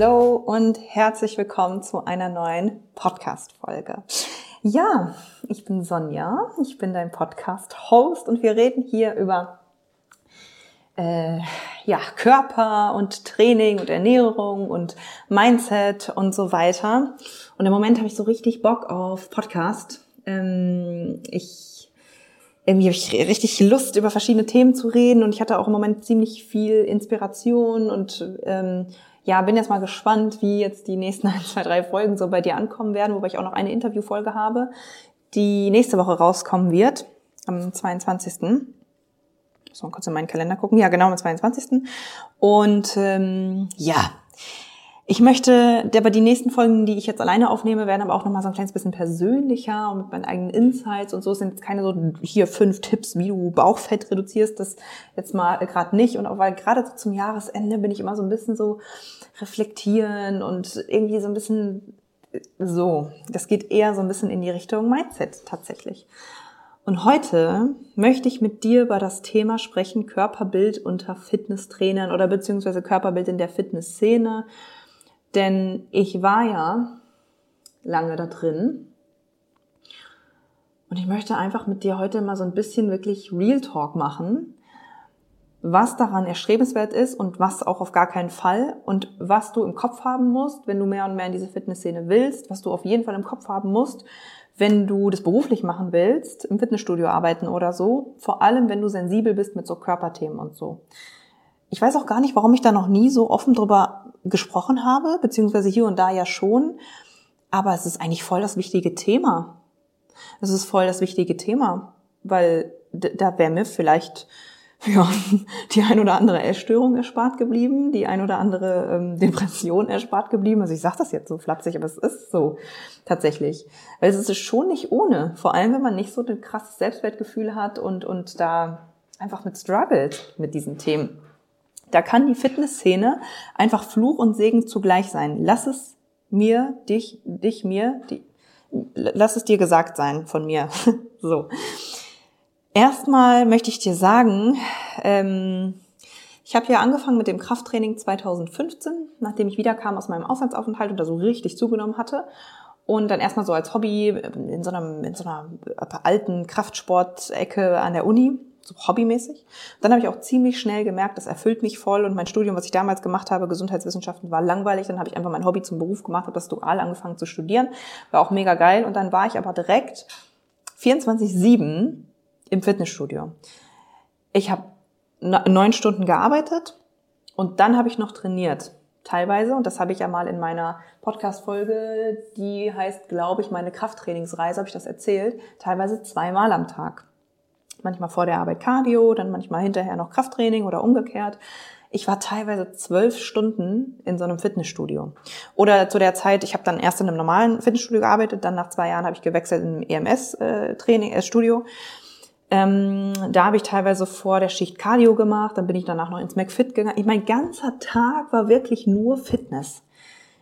Hallo und herzlich willkommen zu einer neuen Podcast-Folge. Ja, ich bin Sonja, ich bin dein Podcast-Host und wir reden hier über äh, ja, Körper und Training und Ernährung und Mindset und so weiter. Und im Moment habe ich so richtig Bock auf Podcast. Ähm, ich irgendwie habe ich richtig Lust, über verschiedene Themen zu reden und ich hatte auch im Moment ziemlich viel Inspiration und ähm, ja, bin jetzt mal gespannt, wie jetzt die nächsten ein, zwei, drei Folgen so bei dir ankommen werden, wobei ich auch noch eine Interviewfolge habe, die nächste Woche rauskommen wird, am 22. Muss mal kurz in meinen Kalender gucken. Ja, genau, am 22. Und ähm, ja, ich möchte, aber die nächsten Folgen, die ich jetzt alleine aufnehme, werden aber auch nochmal so ein kleines bisschen persönlicher und mit meinen eigenen Insights und so Es sind jetzt keine so hier fünf Tipps, wie du Bauchfett reduzierst, das jetzt mal gerade nicht. Und auch weil gerade so zum Jahresende bin ich immer so ein bisschen so reflektieren und irgendwie so ein bisschen so. Das geht eher so ein bisschen in die Richtung Mindset tatsächlich. Und heute möchte ich mit dir über das Thema sprechen, Körperbild unter Fitnesstrainern oder beziehungsweise Körperbild in der Fitnessszene denn ich war ja lange da drin. Und ich möchte einfach mit dir heute mal so ein bisschen wirklich Real Talk machen, was daran erstrebenswert ist und was auch auf gar keinen Fall und was du im Kopf haben musst, wenn du mehr und mehr in diese Fitnessszene willst, was du auf jeden Fall im Kopf haben musst, wenn du das beruflich machen willst, im Fitnessstudio arbeiten oder so, vor allem wenn du sensibel bist mit so Körperthemen und so. Ich weiß auch gar nicht, warum ich da noch nie so offen drüber gesprochen habe, beziehungsweise hier und da ja schon. Aber es ist eigentlich voll das wichtige Thema. Es ist voll das wichtige Thema, weil da wäre mir vielleicht ja, die ein oder andere Essstörung erspart geblieben, die ein oder andere ähm, Depression erspart geblieben. Also ich sage das jetzt so flapsig, aber es ist so tatsächlich. Weil es ist schon nicht ohne, vor allem wenn man nicht so ein krasses Selbstwertgefühl hat und, und da einfach mit struggelt mit diesen Themen. Da kann die Fitnessszene einfach Fluch und Segen zugleich sein. Lass es mir, dich, dich mir, die, lass es dir gesagt sein von mir. so. Erstmal möchte ich dir sagen, ähm, ich habe ja angefangen mit dem Krafttraining 2015, nachdem ich wiederkam aus meinem Auslandsaufenthalt und da so richtig zugenommen hatte. Und dann erstmal so als Hobby in so, einem, in so einer alten Kraftsportecke an der Uni so hobbymäßig. Dann habe ich auch ziemlich schnell gemerkt, das erfüllt mich voll und mein Studium, was ich damals gemacht habe, Gesundheitswissenschaften, war langweilig. Dann habe ich einfach mein Hobby zum Beruf gemacht, habe das dual angefangen zu studieren, war auch mega geil und dann war ich aber direkt 24/7 im Fitnessstudio. Ich habe neun Stunden gearbeitet und dann habe ich noch trainiert teilweise. Und das habe ich ja mal in meiner Podcast-Folge, die heißt, glaube ich, meine Krafttrainingsreise, habe ich das erzählt, teilweise zweimal am Tag manchmal vor der Arbeit Cardio, dann manchmal hinterher noch Krafttraining oder umgekehrt. Ich war teilweise zwölf Stunden in so einem Fitnessstudio. Oder zu der Zeit, ich habe dann erst in einem normalen Fitnessstudio gearbeitet, dann nach zwei Jahren habe ich gewechselt in einem EMS-Training, äh, Studio. Ähm, da habe ich teilweise vor der Schicht Cardio gemacht, dann bin ich danach noch ins McFit gegangen. Ich, mein ganzer Tag war wirklich nur Fitness.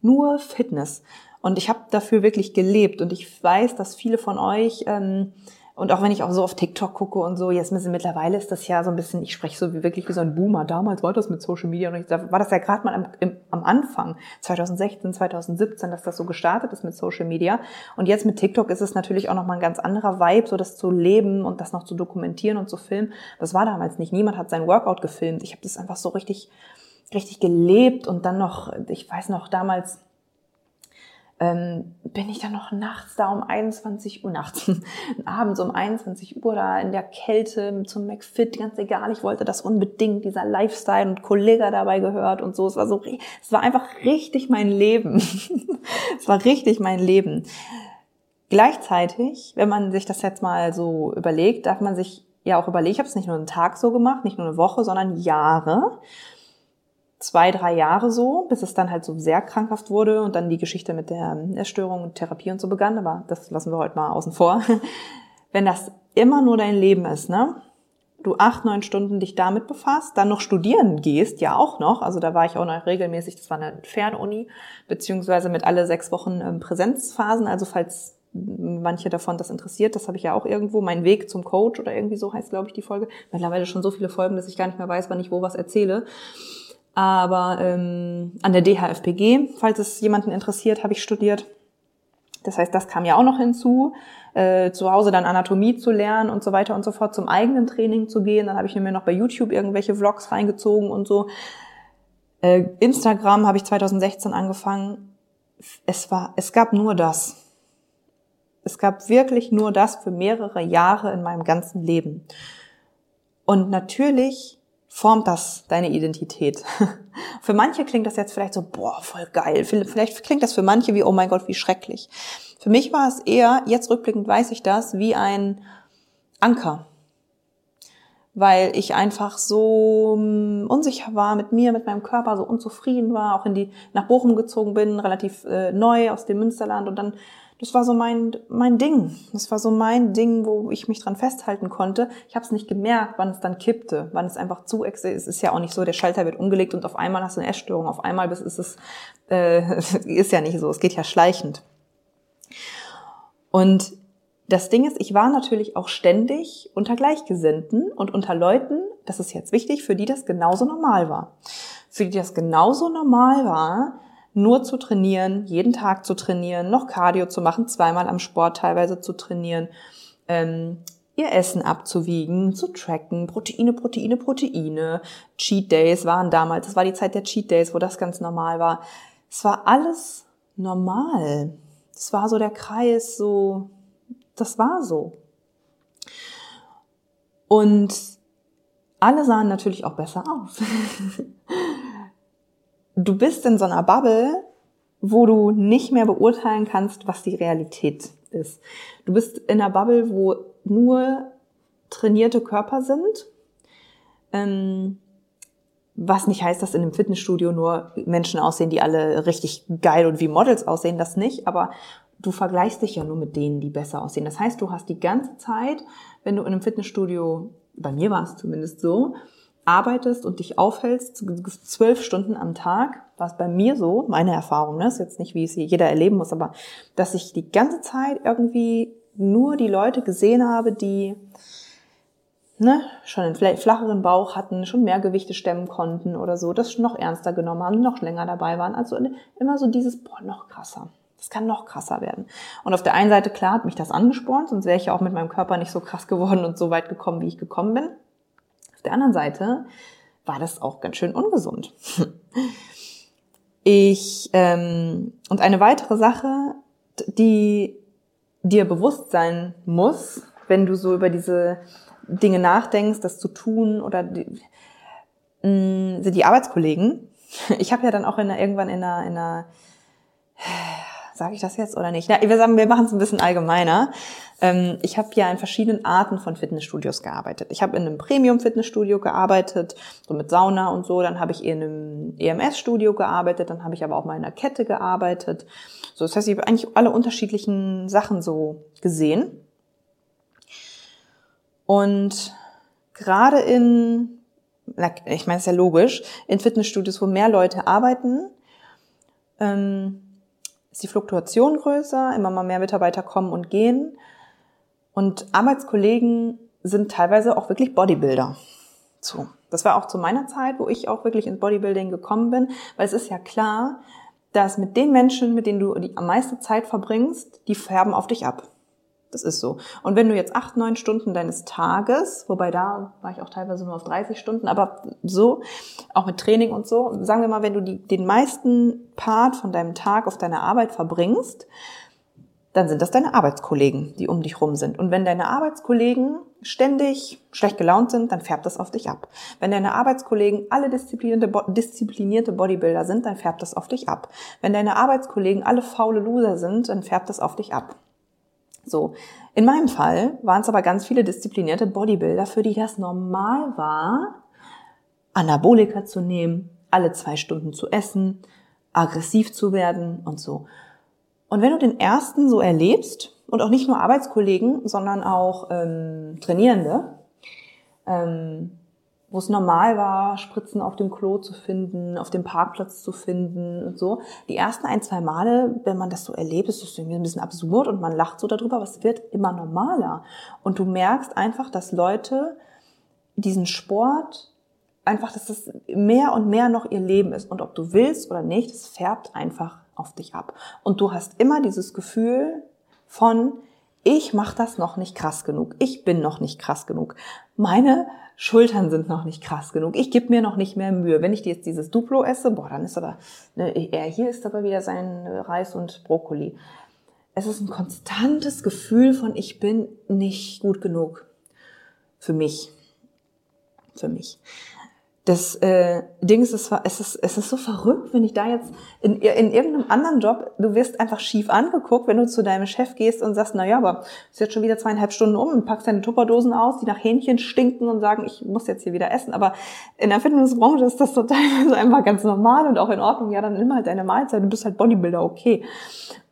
Nur Fitness. Und ich habe dafür wirklich gelebt. Und ich weiß, dass viele von euch ähm, und auch wenn ich auch so auf TikTok gucke und so, jetzt mittlerweile ist das ja so ein bisschen, ich spreche so wie wirklich wie so ein Boomer. Damals war das mit Social Media und ich, da war das ja gerade mal am, im, am Anfang, 2016, 2017, dass das so gestartet ist mit Social Media. Und jetzt mit TikTok ist es natürlich auch nochmal ein ganz anderer Vibe, so das zu leben und das noch zu dokumentieren und zu filmen. Das war damals nicht. Niemand hat sein Workout gefilmt. Ich habe das einfach so richtig, richtig gelebt und dann noch, ich weiß noch damals, ähm, bin ich dann noch nachts da um 21 Uhr, nachts, abends um 21 Uhr da in der Kälte zum McFit, ganz egal, ich wollte das unbedingt, dieser Lifestyle und Kollege dabei gehört und so, es war so, es war einfach richtig mein Leben. es war richtig mein Leben. Gleichzeitig, wenn man sich das jetzt mal so überlegt, darf man sich ja auch überlegen, ich habe es nicht nur einen Tag so gemacht, nicht nur eine Woche, sondern Jahre. Zwei, drei Jahre so, bis es dann halt so sehr krankhaft wurde und dann die Geschichte mit der Essstörung und Therapie und so begann, aber das lassen wir heute mal außen vor. Wenn das immer nur dein Leben ist, ne? Du acht, neun Stunden dich damit befasst, dann noch studieren gehst, ja auch noch. Also da war ich auch noch regelmäßig, das war eine Fernuni, beziehungsweise mit alle sechs Wochen ähm, Präsenzphasen. Also falls manche davon das interessiert, das habe ich ja auch irgendwo, mein Weg zum Coach oder irgendwie so heißt, glaube ich, die Folge. Mittlerweile schon so viele Folgen, dass ich gar nicht mehr weiß, wann ich wo was erzähle. Aber ähm, an der DHFPG, falls es jemanden interessiert, habe ich studiert. Das heißt, das kam ja auch noch hinzu. Äh, zu Hause dann Anatomie zu lernen und so weiter und so fort, zum eigenen Training zu gehen. Dann habe ich mir noch bei YouTube irgendwelche Vlogs reingezogen und so. Äh, Instagram habe ich 2016 angefangen. Es war, es gab nur das. Es gab wirklich nur das für mehrere Jahre in meinem ganzen Leben. Und natürlich formt das deine Identität. für manche klingt das jetzt vielleicht so, boah, voll geil. Vielleicht klingt das für manche wie, oh mein Gott, wie schrecklich. Für mich war es eher, jetzt rückblickend weiß ich das, wie ein Anker. Weil ich einfach so hm, unsicher war mit mir, mit meinem Körper, so unzufrieden war, auch in die, nach Bochum gezogen bin, relativ äh, neu aus dem Münsterland und dann das war so mein, mein Ding. Das war so mein Ding, wo ich mich dran festhalten konnte. Ich habe es nicht gemerkt, wann es dann kippte, wann es einfach zu ist. Es ist ja auch nicht so, der Schalter wird umgelegt und auf einmal hast du eine Essstörung. Auf einmal ist es, äh, ist ja nicht so. Es geht ja schleichend. Und das Ding ist, ich war natürlich auch ständig unter Gleichgesinnten und unter Leuten, das ist jetzt wichtig, für die das genauso normal war. Für die das genauso normal war, nur zu trainieren, jeden Tag zu trainieren, noch Cardio zu machen, zweimal am Sport teilweise zu trainieren, ähm, ihr Essen abzuwiegen, zu tracken, Proteine, Proteine, Proteine. Cheat Days waren damals, das war die Zeit der Cheat Days, wo das ganz normal war. Es war alles normal. Es war so der Kreis, so, das war so. Und alle sahen natürlich auch besser aus. du bist in so einer Bubble, wo du nicht mehr beurteilen kannst, was die Realität ist. Du bist in einer Bubble, wo nur trainierte Körper sind. Ähm, was nicht heißt, dass in einem Fitnessstudio nur Menschen aussehen, die alle richtig geil und wie Models aussehen, das nicht. Aber du vergleichst dich ja nur mit denen, die besser aussehen. Das heißt, du hast die ganze Zeit, wenn du in einem Fitnessstudio, bei mir war es zumindest so, arbeitest und dich aufhältst, zwölf Stunden am Tag, war es bei mir so, meine Erfahrung, ne, ist jetzt nicht, wie es jeder erleben muss, aber dass ich die ganze Zeit irgendwie nur die Leute gesehen habe, die ne, schon einen flacheren Bauch hatten, schon mehr Gewichte stemmen konnten oder so, das noch ernster genommen haben, noch länger dabei waren. Also immer so dieses, boah, noch krasser. Das kann noch krasser werden. Und auf der einen Seite, klar, hat mich das angespornt, sonst wäre ich ja auch mit meinem Körper nicht so krass geworden und so weit gekommen, wie ich gekommen bin. Auf der anderen Seite war das auch ganz schön ungesund. Ich ähm, und eine weitere Sache, die dir bewusst sein muss, wenn du so über diese Dinge nachdenkst, das zu tun oder die, mm, sind die Arbeitskollegen. Ich habe ja dann auch in einer, irgendwann in einer, in einer sage ich das jetzt oder nicht? Ja, wir sagen, wir machen es ein bisschen allgemeiner. Ähm, ich habe ja in verschiedenen Arten von Fitnessstudios gearbeitet. Ich habe in einem Premium-Fitnessstudio gearbeitet, so mit Sauna und so. Dann habe ich in einem EMS-Studio gearbeitet. Dann habe ich aber auch mal in einer Kette gearbeitet. So, das heißt, ich habe eigentlich alle unterschiedlichen Sachen so gesehen. Und gerade in, ich meine, es ist ja logisch, in Fitnessstudios, wo mehr Leute arbeiten, ähm, ist die Fluktuation größer, immer mal mehr Mitarbeiter kommen und gehen. Und Arbeitskollegen sind teilweise auch wirklich Bodybuilder. So. Das war auch zu meiner Zeit, wo ich auch wirklich ins Bodybuilding gekommen bin, weil es ist ja klar, dass mit den Menschen, mit denen du die am meisten Zeit verbringst, die färben auf dich ab. Das ist so. Und wenn du jetzt acht, neun Stunden deines Tages, wobei da war ich auch teilweise nur auf 30 Stunden, aber so, auch mit Training und so, sagen wir mal, wenn du die, den meisten Part von deinem Tag auf deiner Arbeit verbringst, dann sind das deine Arbeitskollegen, die um dich rum sind. Und wenn deine Arbeitskollegen ständig schlecht gelaunt sind, dann färbt das auf dich ab. Wenn deine Arbeitskollegen alle disziplinierte, disziplinierte Bodybuilder sind, dann färbt das auf dich ab. Wenn deine Arbeitskollegen alle faule Loser sind, dann färbt das auf dich ab. So. In meinem Fall waren es aber ganz viele disziplinierte Bodybuilder, für die das normal war, Anabolika zu nehmen, alle zwei Stunden zu essen, aggressiv zu werden und so. Und wenn du den ersten so erlebst, und auch nicht nur Arbeitskollegen, sondern auch ähm, Trainierende, ähm, wo es normal war, Spritzen auf dem Klo zu finden, auf dem Parkplatz zu finden und so. Die ersten ein, zwei Male, wenn man das so erlebt, ist das irgendwie ein bisschen absurd und man lacht so darüber, aber es wird immer normaler. Und du merkst einfach, dass Leute diesen Sport einfach, dass das mehr und mehr noch ihr Leben ist. Und ob du willst oder nicht, es färbt einfach auf dich ab. Und du hast immer dieses Gefühl von, ich mache das noch nicht krass genug, ich bin noch nicht krass genug, meine Schultern sind noch nicht krass genug, ich gebe mir noch nicht mehr Mühe. Wenn ich jetzt dieses Duplo esse, boah, dann ist aber, ne, er hier ist aber wieder sein Reis und Brokkoli. Es ist ein konstantes Gefühl von, ich bin nicht gut genug für mich. Für mich das äh, Ding ist, es, es, ist, es ist so verrückt, wenn ich da jetzt in, in irgendeinem anderen Job, du wirst einfach schief angeguckt, wenn du zu deinem Chef gehst und sagst, na ja, aber es ist jetzt schon wieder zweieinhalb Stunden um und packst deine Tupperdosen aus, die nach Hähnchen stinken und sagen, ich muss jetzt hier wieder essen. Aber in der Fitnessbranche ist das total einfach ganz normal und auch in Ordnung. Ja, dann nimm halt deine Mahlzeit, du bist halt Bodybuilder, okay.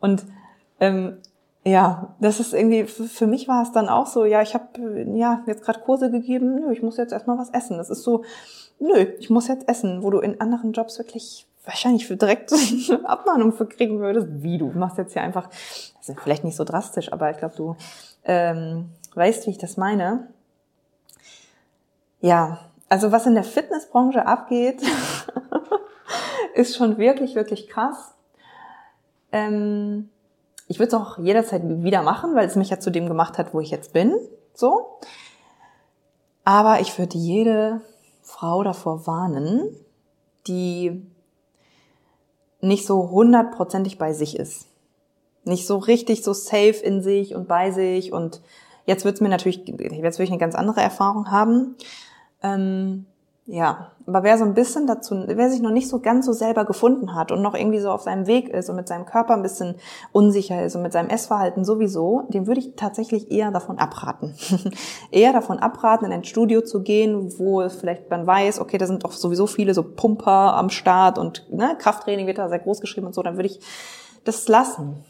Und ähm, ja, das ist irgendwie, für mich war es dann auch so, ja, ich habe ja jetzt gerade Kurse gegeben, ich muss jetzt erstmal was essen. Das ist so, nö, ich muss jetzt essen, wo du in anderen Jobs wirklich wahrscheinlich für direkt eine Abmahnung für kriegen würdest. Wie, du machst jetzt hier einfach, also vielleicht nicht so drastisch, aber ich glaube, du ähm, weißt, wie ich das meine. Ja, also was in der Fitnessbranche abgeht, ist schon wirklich, wirklich krass. Ähm, ich würde es auch jederzeit wieder machen, weil es mich ja zu dem gemacht hat, wo ich jetzt bin. So. Aber ich würde jede Frau davor warnen, die nicht so hundertprozentig bei sich ist. Nicht so richtig so safe in sich und bei sich und jetzt wird's mir natürlich, jetzt will ich eine ganz andere Erfahrung haben. Ähm, ja, aber wer so ein bisschen dazu, wer sich noch nicht so ganz so selber gefunden hat und noch irgendwie so auf seinem Weg ist und mit seinem Körper ein bisschen unsicher ist und mit seinem Essverhalten sowieso, dem würde ich tatsächlich eher davon abraten. eher davon abraten, in ein Studio zu gehen, wo vielleicht man weiß, okay, da sind doch sowieso viele so Pumper am Start und ne, Krafttraining wird da sehr groß geschrieben und so, dann würde ich das lassen.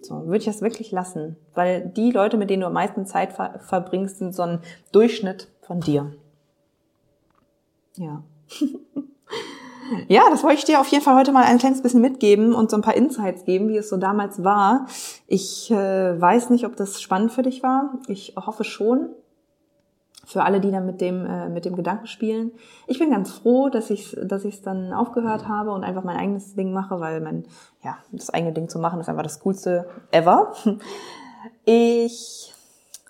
So, würde ich das wirklich lassen. Weil die Leute, mit denen du am meisten Zeit ver verbringst, sind so ein Durchschnitt von dir. Ja. ja, das wollte ich dir auf jeden Fall heute mal ein kleines bisschen mitgeben und so ein paar Insights geben, wie es so damals war. Ich äh, weiß nicht, ob das spannend für dich war. Ich hoffe schon. Für alle, die dann mit dem, äh, mit dem Gedanken spielen. Ich bin ganz froh, dass ich es dass ich's dann aufgehört habe und einfach mein eigenes Ding mache, weil mein, ja, das eigene Ding zu machen ist einfach das Coolste ever. Ich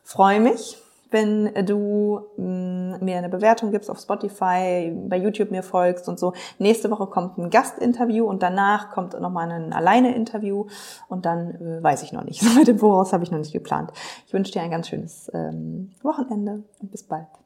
freue mich, wenn du mh, mm, mir eine Bewertung gibst auf Spotify, bei YouTube mir folgst und so. Nächste Woche kommt ein Gastinterview und danach kommt nochmal ein Alleine-Interview und dann äh, weiß ich noch nicht. So mit dem Voraus habe ich noch nicht geplant. Ich wünsche dir ein ganz schönes ähm, Wochenende und bis bald.